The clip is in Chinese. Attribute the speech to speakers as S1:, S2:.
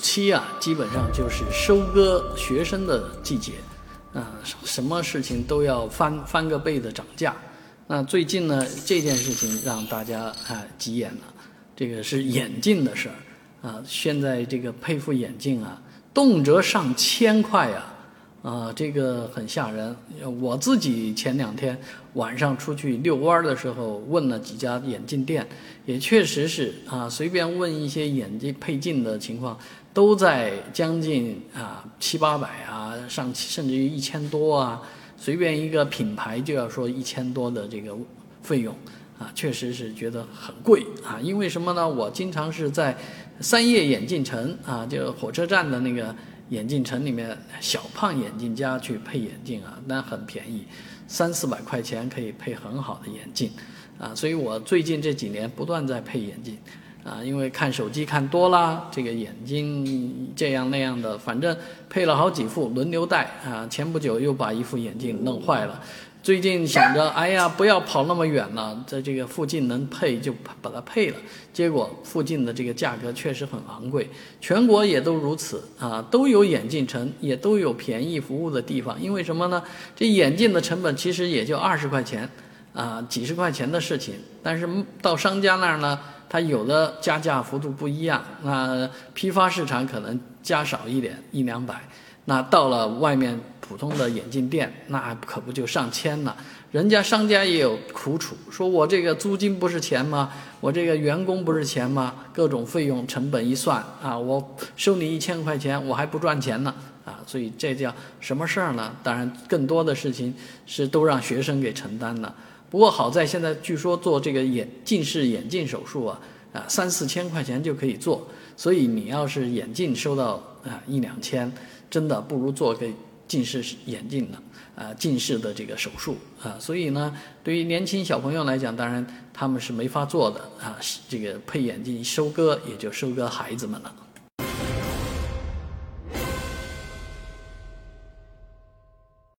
S1: 期啊，基本上就是收割学生的季节，啊，什么事情都要翻翻个倍的涨价。那最近呢，这件事情让大家啊急眼了，这个是眼镜的事儿啊，现在这个配副眼镜啊，动辄上千块啊。啊，这个很吓人。我自己前两天晚上出去遛弯的时候，问了几家眼镜店，也确实是啊，随便问一些眼镜配镜的情况，都在将近啊七八百啊，上甚至于一千多啊，随便一个品牌就要说一千多的这个费用啊，确实是觉得很贵啊。因为什么呢？我经常是在三叶眼镜城啊，就火车站的那个。眼镜城里面小胖眼镜家去配眼镜啊，那很便宜，三四百块钱可以配很好的眼镜，啊，所以我最近这几年不断在配眼镜，啊，因为看手机看多啦，这个眼睛这样那样的，反正配了好几副轮流戴啊，前不久又把一副眼镜弄坏了。最近想着，哎呀，不要跑那么远了，在这个附近能配就把它配了。结果附近的这个价格确实很昂贵，全国也都如此啊，都有眼镜城，也都有便宜服务的地方。因为什么呢？这眼镜的成本其实也就二十块钱，啊，几十块钱的事情。但是到商家那儿呢，他有的加价幅度不一样，那批发市场可能加少一点，一两百。那到了外面普通的眼镜店，那可不就上千了？人家商家也有苦楚，说我这个租金不是钱吗？我这个员工不是钱吗？各种费用成本一算啊，我收你一千块钱，我还不赚钱呢啊！所以这叫什么事儿呢？当然，更多的事情是都让学生给承担了。不过好在现在据说做这个眼近视眼镜手术啊，啊三四千块钱就可以做，所以你要是眼镜收到啊一两千。真的不如做个近视眼镜的啊，近视的这个手术啊，所以呢，对于年轻小朋友来讲，当然他们是没法做的啊，这个配眼镜收割也就收割孩子们了。